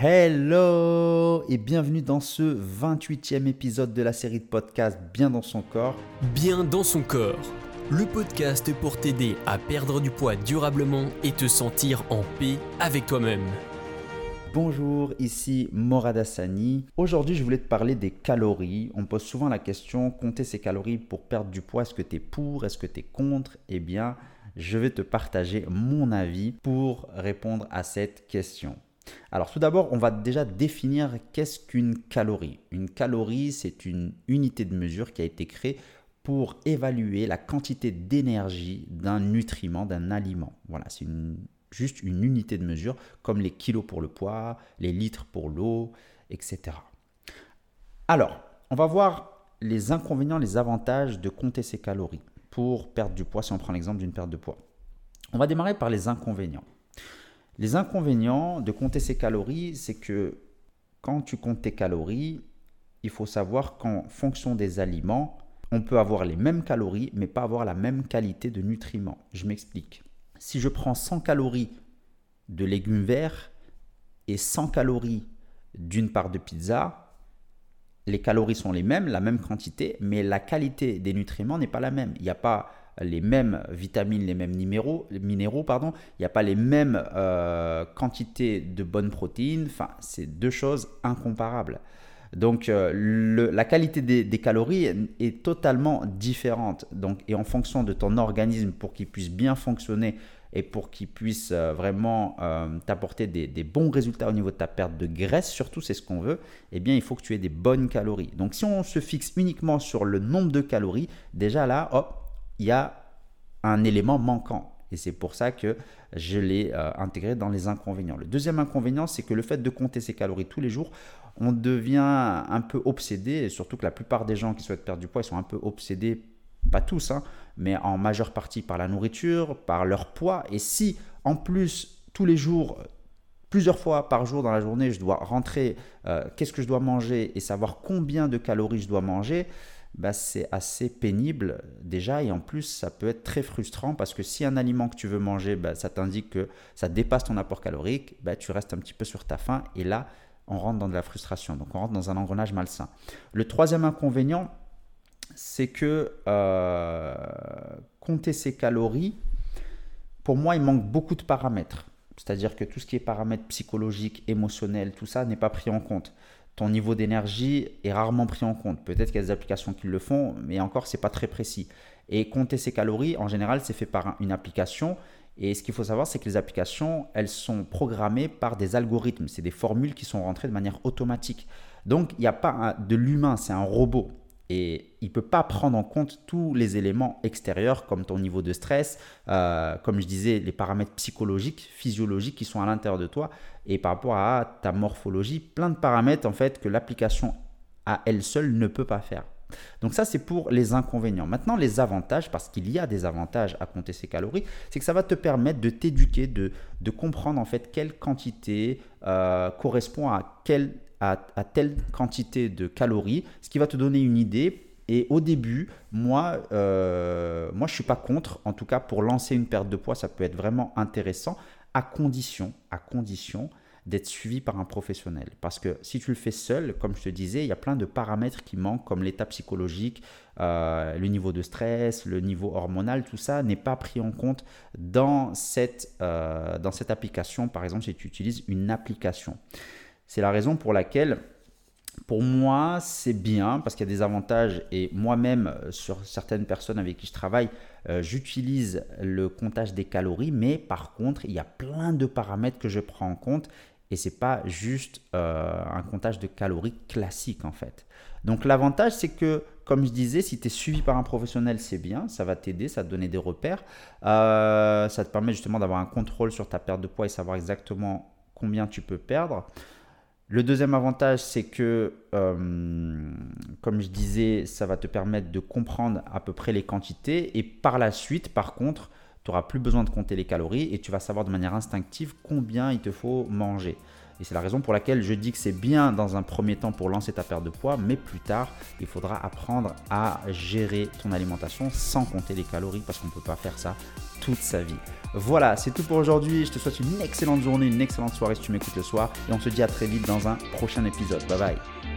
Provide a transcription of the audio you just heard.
Hello et bienvenue dans ce 28e épisode de la série de podcasts Bien dans son corps. Bien dans son corps, le podcast pour t'aider à perdre du poids durablement et te sentir en paix avec toi-même. Bonjour, ici Morad Hassani. Aujourd'hui, je voulais te parler des calories. On me pose souvent la question compter ses calories pour perdre du poids, est-ce que tu es pour, est-ce que tu es contre? Eh bien, je vais te partager mon avis pour répondre à cette question. Alors tout d'abord, on va déjà définir qu'est-ce qu'une calorie. Une calorie, c'est une unité de mesure qui a été créée pour évaluer la quantité d'énergie d'un nutriment, d'un aliment. Voilà, c'est juste une unité de mesure, comme les kilos pour le poids, les litres pour l'eau, etc. Alors, on va voir les inconvénients, les avantages de compter ses calories pour perdre du poids, si on prend l'exemple d'une perte de poids. On va démarrer par les inconvénients. Les inconvénients de compter ses calories, c'est que quand tu comptes tes calories, il faut savoir qu'en fonction des aliments, on peut avoir les mêmes calories, mais pas avoir la même qualité de nutriments. Je m'explique. Si je prends 100 calories de légumes verts et 100 calories d'une part de pizza, les calories sont les mêmes, la même quantité, mais la qualité des nutriments n'est pas la même. Il n'y a pas les mêmes vitamines, les mêmes minéraux, minéraux pardon. il n'y a pas les mêmes euh, quantités de bonnes protéines. Enfin, c'est deux choses incomparables. Donc, euh, la qualité des, calories est, totalement différente. Donc, et en fonction de ton organisme, pour qu'il puisse bien fonctionner et pour qu'il puisse euh, vraiment t'apporter des, des, bons résultats au niveau de ta perte de graisse, surtout c'est ce qu'on veut, eh bien, il faut que tu aies des bonnes calories. Donc, si on se fixe uniquement sur le nombre de calories, déjà là, hop, il y a un élément manquant. Et c'est pour ça que je l'ai euh, intégré dans les inconvénients. Le deuxième inconvénient, c'est que le fait de compter ses calories tous les jours, on devient un peu obsédé, et surtout que la plupart des gens qui souhaitent perdre du poids, ils sont un peu obsédés, pas tous, hein, mais en majeure partie par la nourriture, par leur poids. Et si en plus, tous les jours, plusieurs fois par jour dans la journée, je dois rentrer, euh, qu'est-ce que je dois manger et savoir combien de calories je dois manger, bah, c'est assez pénible déjà et en plus ça peut être très frustrant parce que si un aliment que tu veux manger, bah, ça t'indique que ça dépasse ton apport calorique, bah, tu restes un petit peu sur ta faim et là on rentre dans de la frustration, donc on rentre dans un engrenage malsain. Le troisième inconvénient, c'est que euh, compter ses calories, pour moi il manque beaucoup de paramètres. C'est-à-dire que tout ce qui est paramètres psychologiques, émotionnels, tout ça n'est pas pris en compte ton niveau d'énergie est rarement pris en compte. Peut-être qu'il y a des applications qui le font, mais encore, c'est pas très précis. Et compter ses calories, en général, c'est fait par une application. Et ce qu'il faut savoir, c'est que les applications, elles sont programmées par des algorithmes. C'est des formules qui sont rentrées de manière automatique. Donc, il n'y a pas de l'humain, c'est un robot et il ne peut pas prendre en compte tous les éléments extérieurs comme ton niveau de stress, euh, comme je disais, les paramètres psychologiques, physiologiques qui sont à l'intérieur de toi et par rapport à ta morphologie, plein de paramètres en fait que l'application à elle seule ne peut pas faire. Donc ça c'est pour les inconvénients. Maintenant les avantages, parce qu'il y a des avantages à compter ces calories, c'est que ça va te permettre de t'éduquer, de, de comprendre en fait quelle quantité euh, correspond à quelle à, telle quantité de calories, ce qui va te donner une idée. Et au début, moi, euh, moi je ne suis pas contre. En tout cas, pour lancer une perte de poids, ça peut être vraiment intéressant, à condition, à condition d'être suivi par un professionnel. Parce que si tu le fais seul, comme je te disais, il y a plein de paramètres qui manquent, comme l'état psychologique, euh, le niveau de stress, le niveau hormonal, tout ça n'est pas pris en compte dans cette, euh, dans cette application. Par exemple, si tu utilises une application. C'est la raison pour laquelle, pour moi, c'est bien parce qu'il y a des avantages et moi-même, euh, sur certaines personnes avec qui je travaille, j'utilise le comptage des calories, mais par contre, il y a plein de paramètres que je prends en compte et c'est pas juste euh, un comptage de calories classique en fait. Donc l'avantage c'est que comme je disais, si tu es suivi par un professionnel, c'est bien, ça va t'aider, ça va te donner des repères, ça te permet justement d'avoir un contrôle sur ta perte de poids et savoir exactement combien tu peux perdre. Le deuxième avantage, c'est que, euh, comme je disais, ça va te permettre de comprendre à peu près les quantités. Et par la suite, par contre, tu n'auras plus besoin de compter les calories et tu vas savoir de manière instinctive combien il te faut manger. Et c'est la raison pour laquelle je dis que c'est bien dans un premier temps pour lancer ta perte de poids, mais plus tard, il faudra apprendre à gérer ton alimentation sans compter les calories parce qu'on ne peut pas faire ça toute sa vie. Voilà, c'est tout pour aujourd'hui. Je te souhaite une excellente journée, une excellente soirée si tu m'écoutes le soir. Et on se dit à très vite dans un prochain épisode. Bye bye.